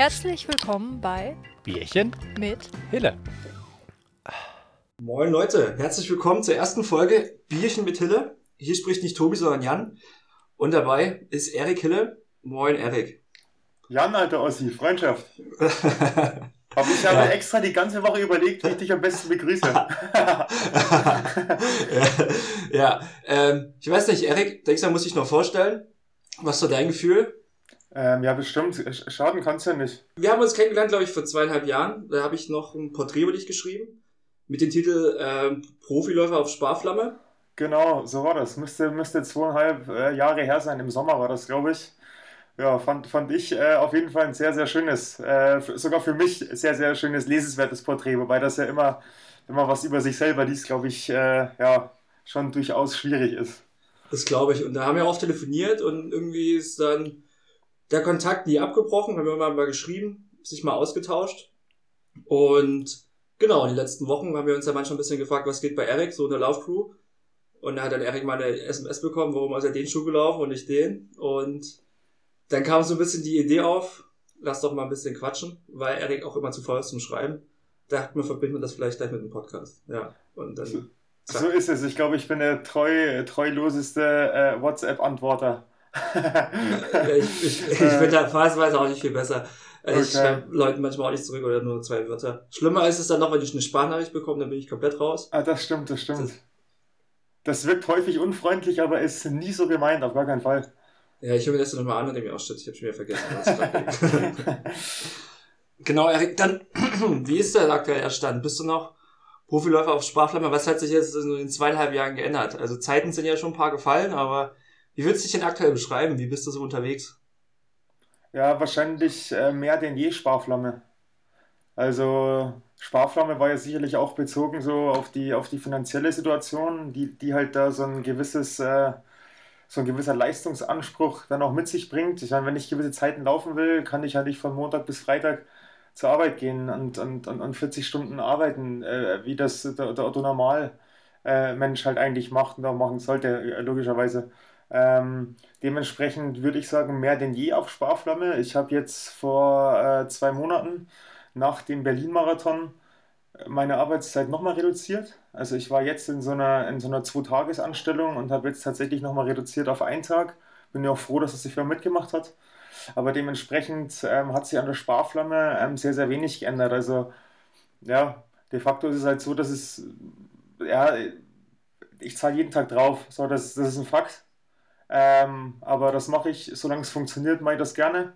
Herzlich willkommen bei Bierchen mit Hille. Moin Leute, herzlich willkommen zur ersten Folge Bierchen mit Hille. Hier spricht nicht Tobi, sondern Jan. Und dabei ist Erik Hille. Moin Erik. Jan, alter Ossi, Freundschaft. Aber ich habe ja. extra die ganze Woche überlegt, wie ich dich am besten begrüße. ja, ja. Ähm, ich weiß nicht, Erik, denkst du, muss ich noch vorstellen? Was ist so dein Gefühl? Ähm, ja, bestimmt. Schaden kannst du ja nicht. Wir haben uns kennengelernt, glaube ich, vor zweieinhalb Jahren. Da habe ich noch ein Porträt über dich geschrieben. Mit dem Titel ähm, Profiläufer auf Sparflamme. Genau, so war das. Müsste, müsste zweieinhalb äh, Jahre her sein. Im Sommer war das, glaube ich. Ja, fand, fand ich äh, auf jeden Fall ein sehr, sehr schönes, äh, sogar für mich sehr, sehr schönes, lesenswertes Porträt. Wobei das ja immer, wenn man was über sich selber liest, glaube ich, äh, ja, schon durchaus schwierig ist. Das glaube ich. Und da haben wir auch telefoniert und irgendwie ist dann der Kontakt nie abgebrochen, haben wir immer mal geschrieben, sich mal ausgetauscht. Und genau, in den letzten Wochen haben wir uns ja manchmal ein bisschen gefragt, was geht bei Eric, so in der Laufcrew. Und da hat dann Eric mal eine SMS bekommen, warum ist er den Schuh gelaufen und nicht den. Und dann kam so ein bisschen die Idee auf, lass doch mal ein bisschen quatschen, weil Eric auch immer zu faul ist zum Schreiben. Da hat man verbinden wir das vielleicht gleich mit einem Podcast. Ja, und dann. So, so ist es. Ich glaube, ich bin der treu, treuloseste äh, WhatsApp-Antworter ich, ich, ich finde da phasenweise auch nicht viel besser. Also okay. Ich schreibe Leuten manchmal auch nicht zurück oder nur zwei Wörter. Schlimmer ist es dann noch, wenn ich eine Sprachnachricht bekomme, dann bin ich komplett raus. Ah, das stimmt, das stimmt. Das, das wirkt häufig unfreundlich, aber ist nie so gemeint, auf gar keinen Fall. Ja, ich höre mir das nochmal an und denke mir, oh shit, ich habe schon wieder vergessen. Was genau, Erik, dann, wie ist der aktuelle Stand? Bist du noch Profiläufer auf Sprachflamme? Was hat sich jetzt in den zweieinhalb Jahren geändert? Also Zeiten sind ja schon ein paar gefallen, aber wie würdest du dich denn aktuell beschreiben? Wie bist du so unterwegs? Ja, wahrscheinlich äh, mehr denn je Sparflamme. Also Sparflamme war ja sicherlich auch bezogen so auf die, auf die finanzielle Situation, die, die halt da so ein gewisses, äh, so ein gewisser Leistungsanspruch dann auch mit sich bringt. Ich meine, wenn ich gewisse Zeiten laufen will, kann ich halt nicht von Montag bis Freitag zur Arbeit gehen und, und, und, und 40 Stunden arbeiten, äh, wie das der, der Otto Normal äh, Mensch halt eigentlich macht und auch machen sollte, äh, logischerweise. Ähm, dementsprechend würde ich sagen, mehr denn je auf Sparflamme. Ich habe jetzt vor äh, zwei Monaten nach dem Berlin-Marathon meine Arbeitszeit nochmal reduziert. Also ich war jetzt in so einer, in so einer Zwei-Tages-Anstellung und habe jetzt tatsächlich nochmal reduziert auf einen Tag. Bin ja auch froh, dass das die Firma mitgemacht hat. Aber dementsprechend ähm, hat sich an der Sparflamme ähm, sehr, sehr wenig geändert. Also ja, de facto ist es halt so, dass es, ja, ich zahle jeden Tag drauf. So, das, das ist ein Fakt. Ähm, aber das mache ich, solange es funktioniert, mache ich das gerne.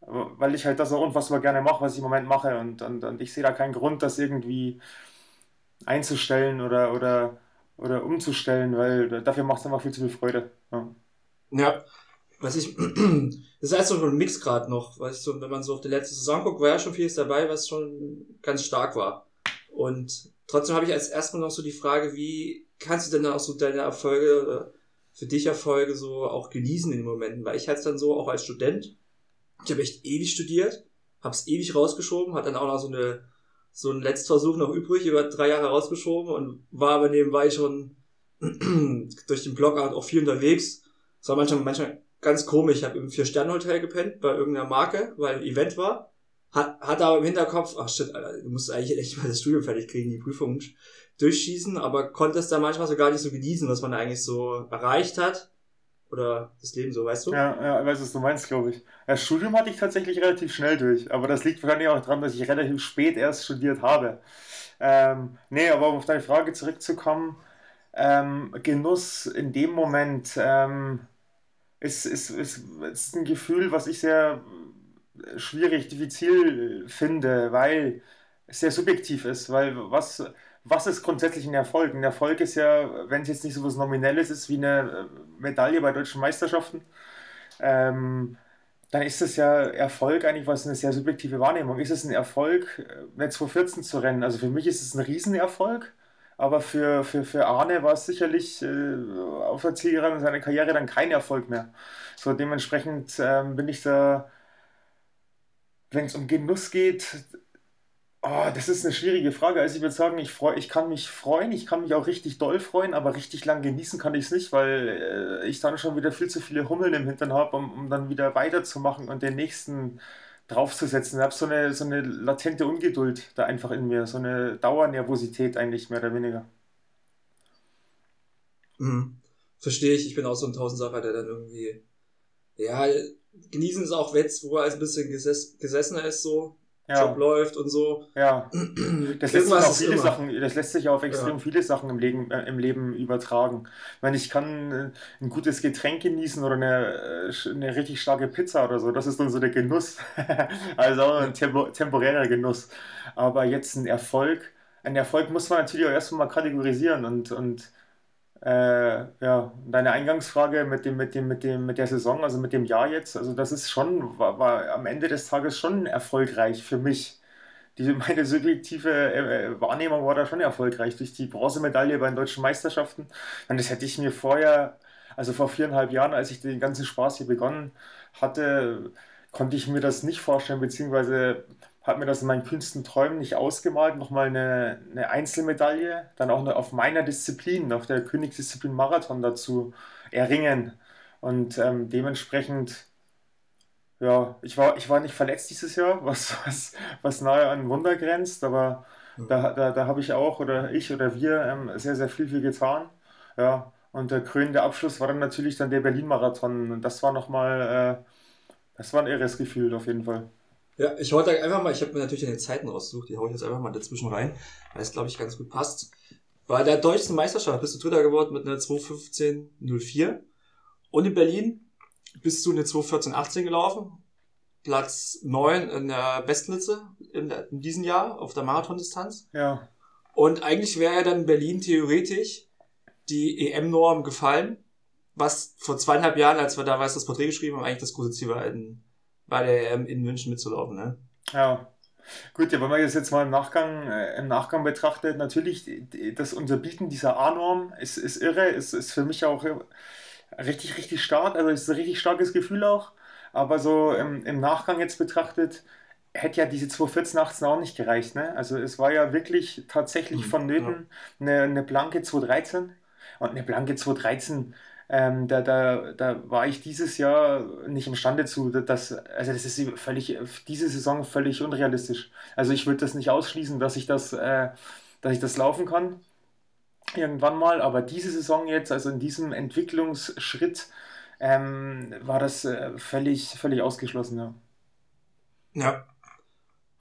Weil ich halt das auch unfassbar gerne mache, was ich im Moment mache. Und, und, und ich sehe da keinen Grund, das irgendwie einzustellen oder, oder, oder umzustellen, weil dafür macht es einfach viel zu viel Freude. Ja. ja. Was ich, das ist halt so ein Mix gerade noch, weißt du, wenn man so auf die letzte Saison guckt, war ja schon vieles dabei, was schon ganz stark war. Und trotzdem habe ich als erstmal noch so die Frage, wie kannst du denn auch so deine Erfolge für dich Erfolge so auch genießen in den Momenten, weil ich es dann so auch als Student, ich habe echt ewig studiert, hab's ewig rausgeschoben, hat dann auch noch so eine so einen Letztversuch noch übrig, über drei Jahre rausgeschoben und war aber nebenbei schon durch den Blog auch viel unterwegs. Es war manchmal, manchmal ganz komisch. Ich habe im Vier-Sterne-Hotel gepennt bei irgendeiner Marke, weil ein Event war. Hat, hat aber im Hinterkopf, ach shit, Alter, du musst eigentlich echt mal das Studium fertig kriegen, die Prüfung durchschießen, aber konnte es dann manchmal so gar nicht so genießen, was man eigentlich so erreicht hat. Oder das Leben so, weißt du? Ja, ja, ich weiß, was du meinst, glaube ich. Das Studium hatte ich tatsächlich relativ schnell durch, aber das liegt wahrscheinlich auch daran, dass ich relativ spät erst studiert habe. Ähm, nee, aber um auf deine Frage zurückzukommen, ähm, Genuss in dem Moment ähm, ist, ist, ist, ist ein Gefühl, was ich sehr schwierig, diffizil finde, weil es sehr subjektiv ist, weil was was ist grundsätzlich ein Erfolg? Ein Erfolg ist ja, wenn es jetzt nicht so was Nominelles ist wie eine äh, Medaille bei deutschen Meisterschaften, ähm, dann ist es ja Erfolg eigentlich was eine sehr subjektive Wahrnehmung. Ist es ein Erfolg, nicht 2014 zu rennen? Also für mich ist es ein Riesenerfolg, aber für, für, für Arne war es sicherlich äh, auf der Zielgeraden seiner Karriere dann kein Erfolg mehr. So dementsprechend ähm, bin ich da, wenn es um Genuss geht, Oh, das ist eine schwierige Frage. Also ich würde sagen, ich, freu, ich kann mich freuen, ich kann mich auch richtig doll freuen, aber richtig lang genießen kann ich es nicht, weil äh, ich dann schon wieder viel zu viele Hummeln im Hintern habe, um, um dann wieder weiterzumachen und den nächsten draufzusetzen. Ich habe so eine, so eine latente Ungeduld da einfach in mir, so eine Dauernervosität eigentlich mehr oder weniger. Mhm. Verstehe ich, ich bin auch so ein Tausendsacher, der dann irgendwie, ja, genießen es auch jetzt, wo er ein bisschen geses gesessener ist, so, ja. Job läuft und so. Ja. Das lässt, sich auf viele Sachen, das lässt sich auf extrem ja. viele Sachen im Leben, äh, im Leben übertragen. Ich meine, ich kann äh, ein gutes Getränk genießen oder eine, äh, eine richtig starke Pizza oder so. Das ist dann so der Genuss. also ein tempo temporärer Genuss. Aber jetzt ein Erfolg, ein Erfolg muss man natürlich auch erstmal kategorisieren und, und äh, ja, deine Eingangsfrage mit dem, mit dem, mit dem, mit der Saison, also mit dem Jahr jetzt, also das ist schon, war, war am Ende des Tages schon erfolgreich für mich. Diese, meine subjektive äh, Wahrnehmung war da schon erfolgreich durch die Bronzemedaille bei den deutschen Meisterschaften. Und das hätte ich mir vorher, also vor viereinhalb Jahren, als ich den ganzen Spaß hier begonnen hatte, konnte ich mir das nicht vorstellen, beziehungsweise habe mir das in meinen kühnsten Träumen nicht ausgemalt, nochmal eine, eine Einzelmedaille, dann auch auf meiner Disziplin, auf der Königsdisziplin Marathon dazu erringen. Und ähm, dementsprechend, ja, ich war, ich war nicht verletzt dieses Jahr, was, was, was nahe an Wunder grenzt, aber mhm. da, da, da habe ich auch, oder ich oder wir, ähm, sehr, sehr viel für getan. Ja, und der krönende Abschluss war dann natürlich dann der Berlin-Marathon. Und das war nochmal, äh, das war ein irres Gefühl auf jeden Fall. Ja, ich wollte einfach mal, ich habe mir natürlich eine Zeiten rausgesucht, die hau ich jetzt einfach mal dazwischen rein, weil es, glaube ich, ganz gut passt. Bei der deutschen Meisterschaft bist du Dritter geworden mit einer 2.15.04 und in Berlin bist du eine 2.14.18 gelaufen, Platz 9 in der Bestliste in, in diesem Jahr auf der Marathondistanz. Ja. Und eigentlich wäre ja dann in Berlin theoretisch die EM-Norm gefallen, was vor zweieinhalb Jahren, als wir da was das Porträt geschrieben haben, eigentlich das große Ziel war, in bei der EM in München mitzulaufen. Ne? Ja. Gut, ja, wenn man das jetzt mal im Nachgang, äh, im Nachgang betrachtet, natürlich, das Unterbieten dieser A-Norm ist, ist irre, ist, ist für mich auch richtig, richtig stark, also ist ein richtig starkes Gefühl auch, aber so im, im Nachgang jetzt betrachtet, hätte ja diese 214 auch nicht gereicht, ne? Also es war ja wirklich tatsächlich mhm, vonnöten ja. eine, eine blanke 213 und eine blanke 213 ähm, da, da, da war ich dieses Jahr nicht imstande zu. Das, also das ist völlig, diese Saison völlig unrealistisch. Also ich würde das nicht ausschließen, dass ich das, äh, dass ich das laufen kann. Irgendwann mal, aber diese Saison jetzt, also in diesem Entwicklungsschritt, ähm, war das äh, völlig, völlig ausgeschlossen, ja. Ja,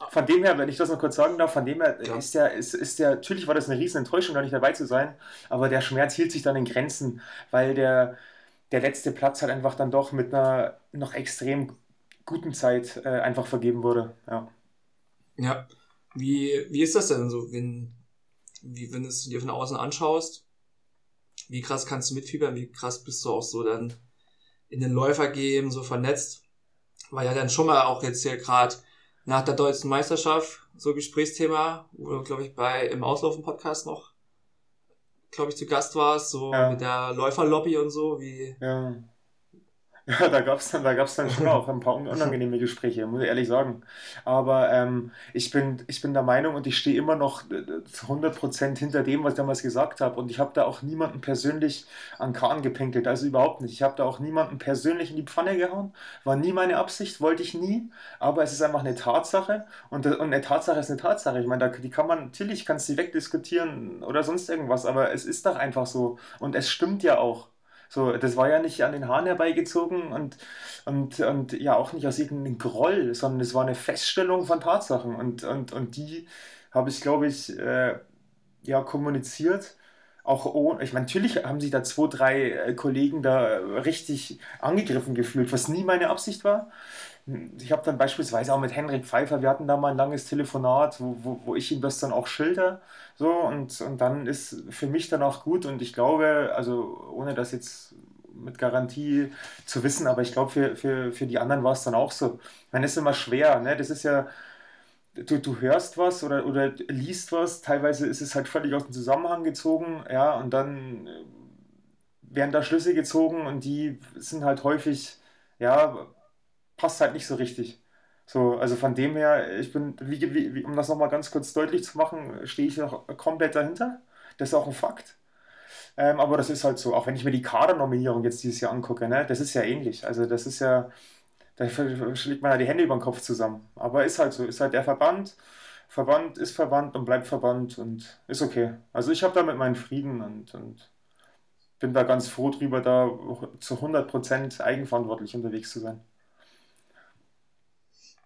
von dem her, wenn ich das noch kurz sagen darf, von dem her ja. ist der, ist, ist der, natürlich war das eine riesen Enttäuschung, da nicht dabei zu sein, aber der Schmerz hielt sich dann in Grenzen, weil der, der letzte Platz halt einfach dann doch mit einer noch extrem guten Zeit äh, einfach vergeben wurde. Ja. Ja. Wie, wie ist das denn so, wenn, wie, wenn du es dir von außen anschaust? Wie krass kannst du mitfiebern? Wie krass bist du auch so dann in den Läufer gehen, so vernetzt? Weil ja dann schon mal auch jetzt hier gerade nach der deutschen Meisterschaft so Gesprächsthema, wo du, glaube ich, bei im Auslaufen-Podcast noch, glaube ich, zu Gast warst, so ja. mit der Läuferlobby und so, wie. Ja. Ja, da gab es dann, da gab's dann schon auch ein paar unangenehme Gespräche, muss ich ehrlich sagen. Aber ähm, ich, bin, ich bin der Meinung und ich stehe immer noch äh, zu 100% hinter dem, was ich damals gesagt habe. Und ich habe da auch niemanden persönlich an Kahn gepinkelt, also überhaupt nicht. Ich habe da auch niemanden persönlich in die Pfanne gehauen. War nie meine Absicht, wollte ich nie. Aber es ist einfach eine Tatsache. Und, und eine Tatsache ist eine Tatsache. Ich meine, da, die kann man, natürlich kannst du wegdiskutieren oder sonst irgendwas, aber es ist doch einfach so. Und es stimmt ja auch. So, das war ja nicht an den Haaren herbeigezogen und, und, und ja auch nicht aus irgendeinem Groll, sondern es war eine Feststellung von Tatsachen und, und, und die habe ich, glaube ich, äh, ja, kommuniziert. Auch ohne, ich meine, natürlich haben sich da zwei, drei äh, Kollegen da richtig angegriffen gefühlt, was nie meine Absicht war ich habe dann beispielsweise auch mit Henrik Pfeiffer, wir hatten da mal ein langes Telefonat, wo, wo, wo ich ihm das dann auch schilder. So, und, und dann ist für mich dann auch gut und ich glaube, also ohne das jetzt mit Garantie zu wissen, aber ich glaube, für, für, für die anderen war es dann auch so. Das ist immer schwer, ne? Das ist ja, du, du hörst was oder, oder liest was, teilweise ist es halt völlig aus dem Zusammenhang gezogen, ja, und dann werden da Schlüsse gezogen und die sind halt häufig, ja, passt halt nicht so richtig. So, also von dem her, ich bin, wie, wie, um das nochmal ganz kurz deutlich zu machen, stehe ich noch komplett dahinter. Das ist auch ein Fakt. Ähm, aber das ist halt so, auch wenn ich mir die Kadernominierung jetzt dieses Jahr angucke, ne, das ist ja ähnlich. Also das ist ja, da schlägt man ja die Hände über den Kopf zusammen. Aber ist halt so, ist halt der Verband. Verband ist Verband und bleibt Verband und ist okay. Also ich habe damit meinen Frieden und, und bin da ganz froh drüber, da zu 100% eigenverantwortlich unterwegs zu sein.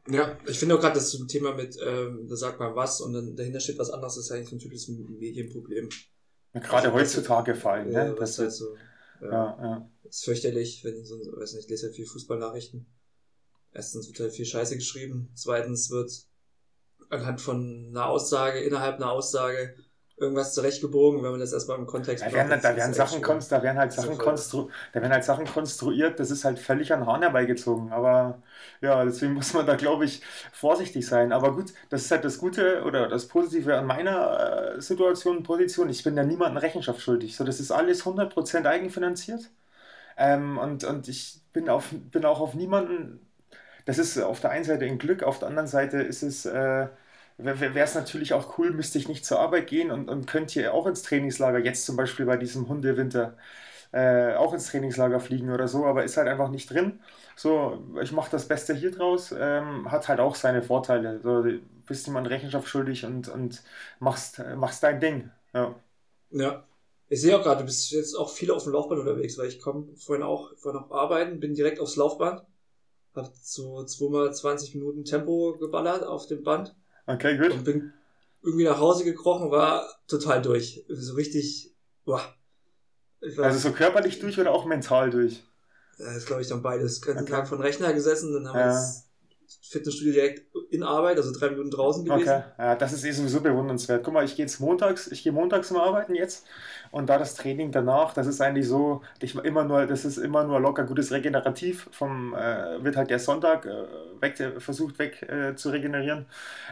Ja, ich finde auch gerade das Thema mit, ähm, da sagt man was und dann dahinter steht was anderes, ist eigentlich so ein typisches Medienproblem. Ja, gerade also, heutzutage fallen, ja, ne? Das ist halt so. Ja, ja, ja. Ist fürchterlich, wenn ich so, weiß nicht, ich lese halt viel Fußballnachrichten. Erstens wird halt viel Scheiße geschrieben, zweitens wird anhand von einer Aussage, innerhalb einer Aussage irgendwas zurechtgebogen, wenn man das erstmal im Kontext da werden, da werden Sachen konst, da werden halt Sachen konstru da werden halt Sachen konstruiert, das ist halt völlig an Hahn herbeigezogen. Aber ja, deswegen muss man da, glaube ich, vorsichtig sein. Aber gut, das ist halt das Gute oder das Positive an meiner äh, Situation, Position. Ich bin ja niemandem Rechenschaft schuldig. So, das ist alles 100% eigenfinanziert. Ähm, und, und ich bin, auf, bin auch auf niemanden. Das ist auf der einen Seite ein Glück, auf der anderen Seite ist es. Äh, wäre es natürlich auch cool, müsste ich nicht zur Arbeit gehen und, und könnte hier auch ins Trainingslager, jetzt zum Beispiel bei diesem Hundewinter, äh, auch ins Trainingslager fliegen oder so, aber ist halt einfach nicht drin. So, ich mache das Beste hier draus, ähm, hat halt auch seine Vorteile. So, bist jemand Rechenschaft schuldig und, und machst, machst dein Ding. Ja. Ja. Ich sehe auch gerade, du bist jetzt auch viel auf dem Laufband unterwegs, weil ich komme vorhin auch vorhin auch arbeiten, bin direkt aufs Laufband, hab so zweimal 20 Minuten Tempo geballert auf dem Band Okay, gut. Und bin irgendwie nach Hause gekrochen, war total durch. So richtig, boah. also so körperlich durch oder auch mental durch? Das glaube ich, dann beides. Ganzen okay. Tag von Rechner gesessen, dann haben wir ja. Fitnessstudio direkt in Arbeit, also drei Minuten draußen gewesen. Okay, ja, das ist eh sowieso bewundernswert. Guck mal, ich gehe jetzt montags, ich gehe montags zum Arbeiten jetzt und da das Training danach, das ist eigentlich so, ich immer nur, das ist immer nur locker gutes Regenerativ. Vom äh, wird halt der Sonntag äh, weg, versucht weg äh, zu regenerieren.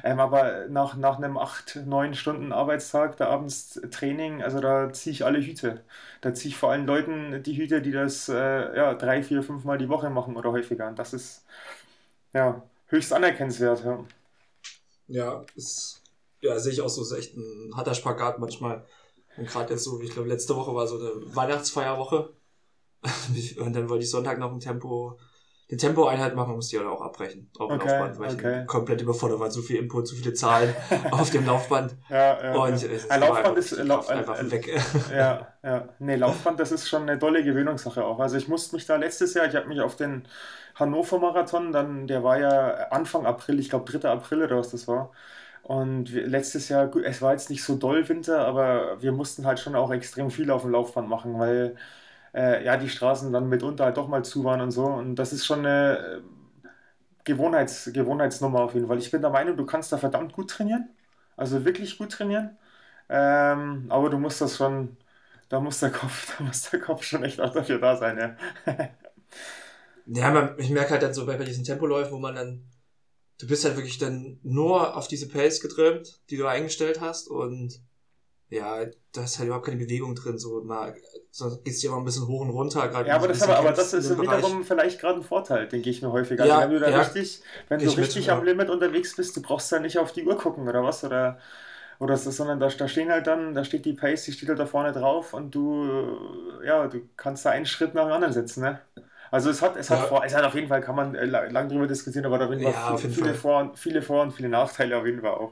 Ähm, aber nach, nach einem 8, 9 Stunden Arbeitstag, da abends Training, also da ziehe ich alle Hüte. Da ziehe ich vor allem Leuten die Hüte, die das äh, ja, drei, vier, fünf Mal die Woche machen oder häufiger. Und das ist ja höchst anerkennenswert. Ja, ja ist, ja sehe ich auch so, ist echt ein harter Spagat manchmal und gerade jetzt so, ich glaube, letzte Woche war so eine Weihnachtsfeierwoche. und dann wollte ich Sonntag noch ein Tempo, den Tempo-Einheit machen, musste ich halt auch abbrechen. Auf dem okay, Laufband, weil okay. ich komplett überfordert war. Zu viel Input, zu viele Zahlen auf dem Laufband. Ja, ja. Und ja. Ein Laufband ist Lauf, einfach ein, weg. ja, ja. Nee, Laufband, das ist schon eine tolle Gewöhnungssache auch. Also ich musste mich da letztes Jahr, ich habe mich auf den Hannover-Marathon, dann, der war ja Anfang April, ich glaube 3. April oder was das war. Und letztes Jahr, es war jetzt nicht so doll Winter, aber wir mussten halt schon auch extrem viel auf dem Laufband machen, weil äh, ja die Straßen dann mitunter halt doch mal zu waren und so. Und das ist schon eine äh, Gewohnheits, Gewohnheitsnummer auf jeden Fall. Ich bin der Meinung, du kannst da verdammt gut trainieren. Also wirklich gut trainieren. Ähm, aber du musst das schon, da muss der Kopf, da muss der Kopf schon echt auch dafür da sein, ja. ja, man, ich merke halt dann so bei, bei diesen Tempoläufen, wo man dann du bist halt wirklich dann nur auf diese Pace getrimmt, die du eingestellt hast und ja, da ist halt überhaupt keine Bewegung drin, so mal, so gehst du ja mal ein bisschen hoch und runter. Gerade ja, aber das, aber, aber das ist wiederum vielleicht gerade ein Vorteil, denke ich mir häufiger. Also ja, wenn du da ja, richtig, wenn du richtig mit, am Limit unterwegs bist, du brauchst ja nicht auf die Uhr gucken oder was oder oder so, sondern da, da stehen halt dann, da steht die Pace, die steht halt da vorne drauf und du, ja, du kannst da einen Schritt nach dem anderen setzen, ne? Also es hat, es hat, ja. vor, es hat auf jeden Fall, kann man äh, lang drüber diskutieren, aber da Fall ja, viele, viele, Vor viele Vor- und viele Nachteile auf jeden Fall auch.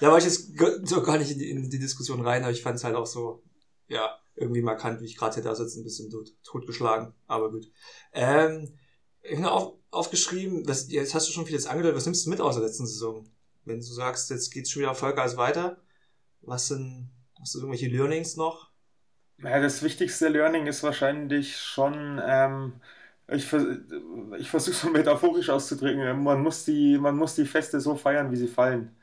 Ja, war ich jetzt so gar nicht in die, in die Diskussion rein, aber ich fand es halt auch so, ja, irgendwie markant, wie ich gerade hier da sitze, ein bisschen tot, totgeschlagen, aber gut. Ähm, ich habe auf, aufgeschrieben, das, jetzt hast du schon vieles angedeutet, was nimmst du mit aus der letzten Saison? Wenn du sagst, jetzt geht's schon wieder Vollgas weiter, was sind, hast du irgendwelche Learnings noch? Ja, das wichtigste Learning ist wahrscheinlich schon, ähm, ich, ich versuche es so metaphorisch auszudrücken, man muss, die, man muss die Feste so feiern, wie sie fallen.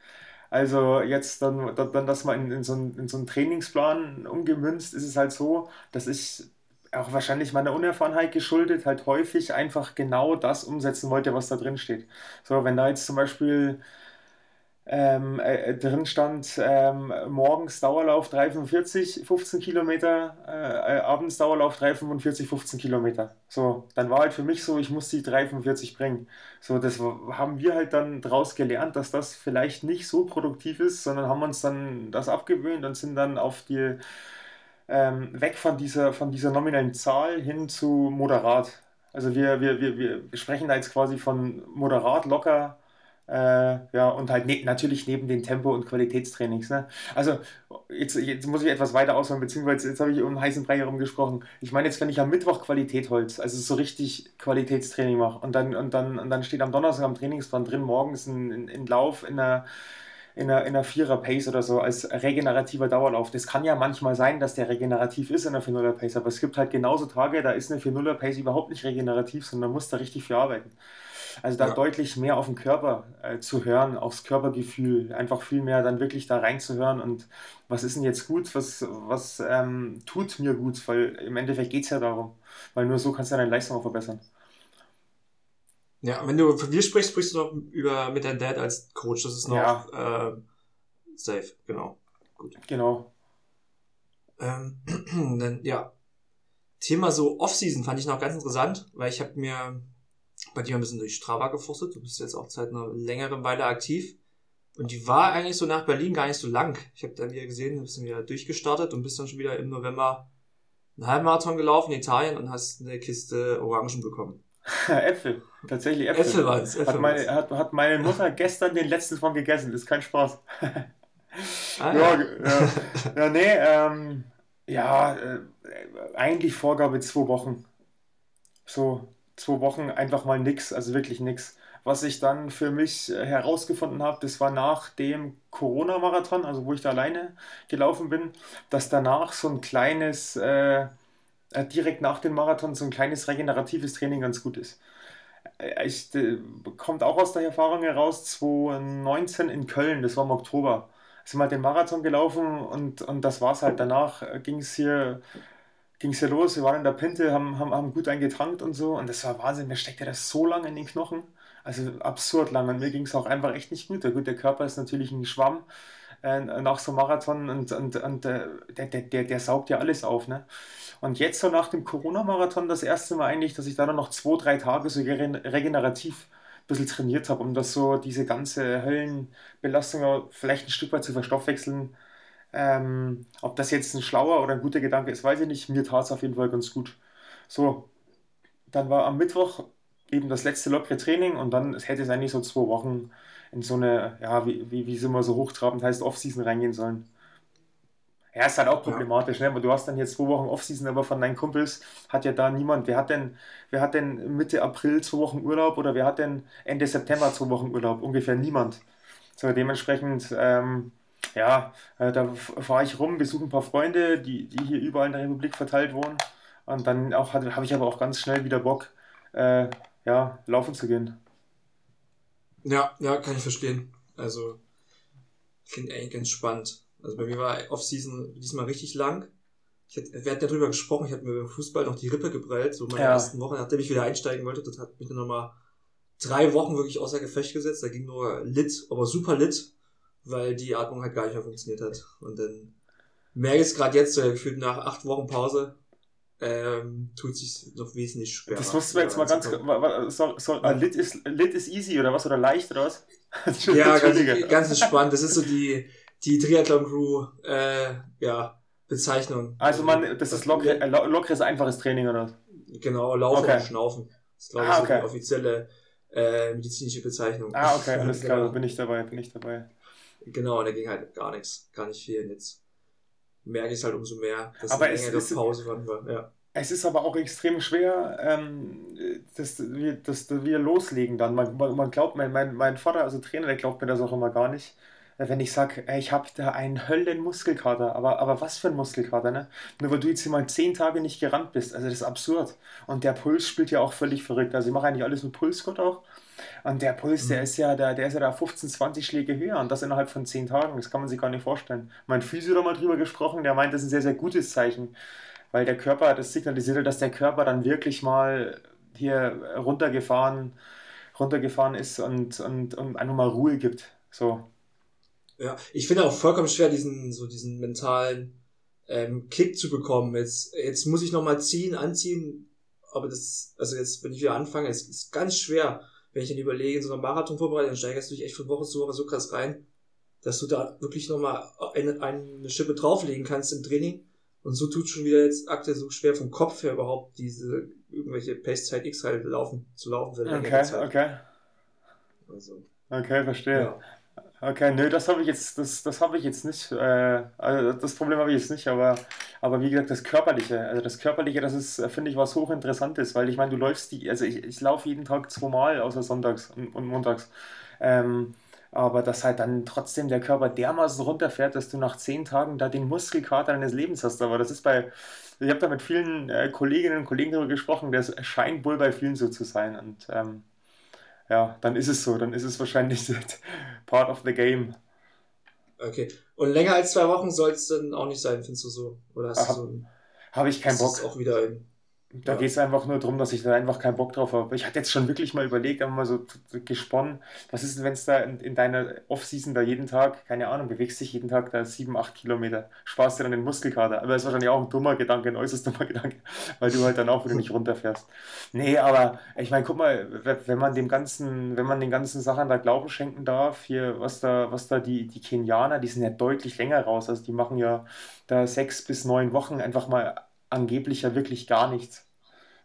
Also jetzt dann, dann das mal in, in, so einen, in so einen Trainingsplan umgemünzt, ist es halt so, dass ich auch wahrscheinlich meiner Unerfahrenheit geschuldet halt häufig einfach genau das umsetzen wollte, was da drin steht. So, wenn da jetzt zum Beispiel ähm, äh, drin stand ähm, morgens Dauerlauf 345, 15 Kilometer, äh, äh, abends Dauerlauf 345, 15 Kilometer. So, dann war halt für mich so, ich muss die 345 bringen. So, das haben wir halt dann daraus gelernt, dass das vielleicht nicht so produktiv ist, sondern haben uns dann das abgewöhnt und sind dann auf die ähm, weg von dieser, von dieser nominellen Zahl hin zu moderat. Also wir, wir, wir, wir sprechen da jetzt quasi von moderat, locker, äh, ja, und halt ne natürlich neben den Tempo- und Qualitätstrainings. Ne? Also jetzt, jetzt muss ich etwas weiter ausholen, beziehungsweise jetzt habe ich um heißen Brei herumgesprochen. Ich meine jetzt, wenn ich am Mittwoch Qualität holz, also so richtig Qualitätstraining mache und dann, und dann, und dann steht am Donnerstag am Trainingsplan drin, morgens ein, ein, ein Lauf in einer in einer, in einer Vierer-Pace oder so als regenerativer Dauerlauf. Das kann ja manchmal sein, dass der regenerativ ist in einer 4-0er-Pace, aber es gibt halt genauso Tage, da ist eine 4-0er-Pace überhaupt nicht regenerativ, sondern man muss da richtig für arbeiten. Also da ja. deutlich mehr auf den Körper äh, zu hören, aufs Körpergefühl, einfach viel mehr dann wirklich da reinzuhören und was ist denn jetzt gut, was, was ähm, tut mir gut, weil im Endeffekt geht es ja darum, weil nur so kannst du deine Leistung auch verbessern. Ja, wenn du von dir sprichst, sprichst du noch über mit deinem Dad als Coach, das ist noch ja. äh, safe, genau. Gut. Genau. Ähm, dann, ja. Thema so Off-Season fand ich noch ganz interessant, weil ich habe mir bei dir ein bisschen durch Strava geforstet. Du bist jetzt auch seit einer längeren Weile aktiv. Und die war eigentlich so nach Berlin gar nicht so lang. Ich habe dann wieder gesehen, du bist dann wieder durchgestartet und bist dann schon wieder im November einen Halbmarathon gelaufen in Italien und hast eine Kiste Orangen bekommen. Äpfel, tatsächlich Äpfel. Äpfel war es. Hat, meine, hat, hat meine Mutter gestern den letzten von gegessen, das ist kein Spaß. ah, ja, ja. ja, nee, ähm, ja, äh, eigentlich Vorgabe zwei Wochen. So, zwei Wochen einfach mal nix, also wirklich nix. Was ich dann für mich äh, herausgefunden habe, das war nach dem Corona-Marathon, also wo ich da alleine gelaufen bin, dass danach so ein kleines, äh, äh direkt nach dem Marathon so ein kleines regeneratives Training ganz gut ist. Äh, ich, äh, kommt auch aus der Erfahrung heraus, 2019 in Köln, das war im Oktober, sind wir halt den Marathon gelaufen und, und das es halt. Danach ging es hier ging es ja los, wir waren in der Pinte, haben, haben, haben gut eingetankt und so und das war Wahnsinn, mir steckte das so lange in den Knochen, also absurd lang und mir ging es auch einfach echt nicht gut. Der, gut, der Körper ist natürlich ein Schwamm äh, nach so Marathon und, und, und äh, der, der, der, der saugt ja alles auf. Ne? Und jetzt so nach dem Corona-Marathon das erste Mal eigentlich, dass ich da noch zwei, drei Tage so regenerativ ein bisschen trainiert habe, um das so diese ganze Höllenbelastung vielleicht ein Stück weit zu verstoffwechseln ähm, ob das jetzt ein schlauer oder ein guter Gedanke ist, weiß ich nicht. Mir tat es auf jeden Fall ganz gut. So, dann war am Mittwoch eben das letzte lockere Training und dann hätte es eigentlich so zwei Wochen in so eine, ja, wie, wie, wie es immer so hochtrabend heißt, Offseason reingehen sollen. Ja, ist halt auch problematisch, ne? du hast dann jetzt zwei Wochen Offseason, aber von deinen Kumpels hat ja da niemand. Wer hat denn, wer hat denn Mitte April zwei Wochen Urlaub oder wer hat denn Ende September zwei Wochen Urlaub? Ungefähr niemand. So, dementsprechend, ähm, ja, äh, da fahre ich rum, besuche ein paar Freunde, die, die hier überall in der Republik verteilt wohnen. Und dann auch habe ich aber auch ganz schnell wieder Bock, äh, ja, laufen zu gehen. Ja, ja, kann ich verstehen. Also, klingt eigentlich ganz spannend. Also bei mir war Off-Season diesmal richtig lang. Ich hatte, wir hatten ja drüber gesprochen, ich hatte mir beim Fußball noch die Rippe geprellt, so meine ja. ersten Wochen, nachdem ich wieder einsteigen wollte. Das hat mich dann nochmal drei Wochen wirklich außer Gefecht gesetzt. Da ging nur Lit, aber super Lit weil die Atmung halt gar nicht mehr funktioniert hat. Und dann merke ich es gerade jetzt, so gefühlt nach acht Wochen Pause, ähm, tut sich noch wesentlich schwerer. Das musst du jetzt mal ganz so, so, ja. lit, ist, lit ist easy oder was? Oder leicht oder was? ja, ganz, ganz entspannt. Das ist so die, die Triathlon-Crew, äh, ja, Bezeichnung. Also man, das ist locker, äh, lockeres, einfaches Training oder was? Genau, Laufen okay. und Schnaufen. Das ist, glaube ich, ah, okay. so die offizielle äh, medizinische Bezeichnung. Ah, okay, alles klar, genau. bin ich dabei, bin ich dabei. Genau, und da ging halt gar nichts, gar nicht viel. Und jetzt merke ich es halt umso mehr, dass aber eine längere ist, Pause war. Ja. Es ist aber auch extrem schwer, ähm, dass, wir, dass wir loslegen dann. Man, man, man glaubt, mein, mein, mein Vater, also Trainer, der glaubt mir das auch immer gar nicht wenn ich sage, ich habe da einen Höllenmuskelkater, aber, aber was für ein Muskelkater, ne? Nur weil du jetzt hier mal zehn Tage nicht gerannt bist, also das ist absurd. Und der Puls spielt ja auch völlig verrückt. Also ich mache eigentlich alles mit Pulsgott auch. Und der Puls, mhm. der ist ja, der, der ist ja da 15, 20 Schläge höher und das innerhalb von 10 Tagen. Das kann man sich gar nicht vorstellen. Mein Physio hat mal drüber gesprochen, der meint, das ist ein sehr, sehr gutes Zeichen. Weil der Körper, das signalisiert, dass der Körper dann wirklich mal hier runtergefahren, runtergefahren ist und, und, und einfach mal Ruhe gibt. So. Ja, ich finde auch vollkommen schwer, diesen, so diesen mentalen ähm, Kick zu bekommen. Jetzt, jetzt muss ich nochmal ziehen, anziehen, aber das, also jetzt, wenn ich wieder anfange, es ist ganz schwer wenn ich dann überlege, in so einer Marathon vorbereitet, dann steigerst du dich echt von Woche zu Woche so krass rein, dass du da wirklich nochmal eine, eine Schippe drauflegen kannst im Training Und so tut schon wieder jetzt aktuell so schwer vom Kopf her überhaupt diese irgendwelche Pace-Zeit X halt laufen, zu laufen. Okay, okay. Also, okay, verstehe. Ja. Okay, nö, das habe ich jetzt, das, das habe ich jetzt nicht. Äh, also das Problem habe ich jetzt nicht, aber, aber wie gesagt, das Körperliche, also das Körperliche, das ist, finde ich, was hochinteressantes, weil ich meine, du läufst die, also ich, ich laufe jeden Tag zweimal, außer sonntags und, und montags. Ähm, aber dass halt dann trotzdem der Körper dermaßen runterfährt, dass du nach zehn Tagen da den Muskelkater deines Lebens hast. Aber das ist bei, ich habe da mit vielen äh, Kolleginnen und Kollegen darüber gesprochen, das scheint wohl bei vielen so zu sein. Und ähm, ja, dann ist es so, dann ist es wahrscheinlich part of the game. Okay. Und länger als zwei Wochen soll es dann auch nicht sein, findest du so? Oder hast Hab, du so Habe ich keinen Bock. auch wieder ein da ja. geht es einfach nur darum, dass ich da einfach keinen Bock drauf habe. Ich hatte jetzt schon wirklich mal überlegt, einfach mal so gesponnen, was ist denn, wenn es da in, in deiner Off-Season da jeden Tag, keine Ahnung, bewegst dich jeden Tag da sieben, acht Kilometer, sparst dir dann den Muskelkater. Aber das ist wahrscheinlich auch ein dummer Gedanke, ein äußerst dummer Gedanke, weil du halt dann auch wieder nicht runterfährst. Nee, aber ich meine, guck mal, wenn man dem ganzen, wenn man den ganzen Sachen da Glauben schenken darf, hier, was da, was da die, die Kenianer, die sind ja deutlich länger raus. Also die machen ja da sechs bis neun Wochen einfach mal angeblich ja wirklich gar nichts.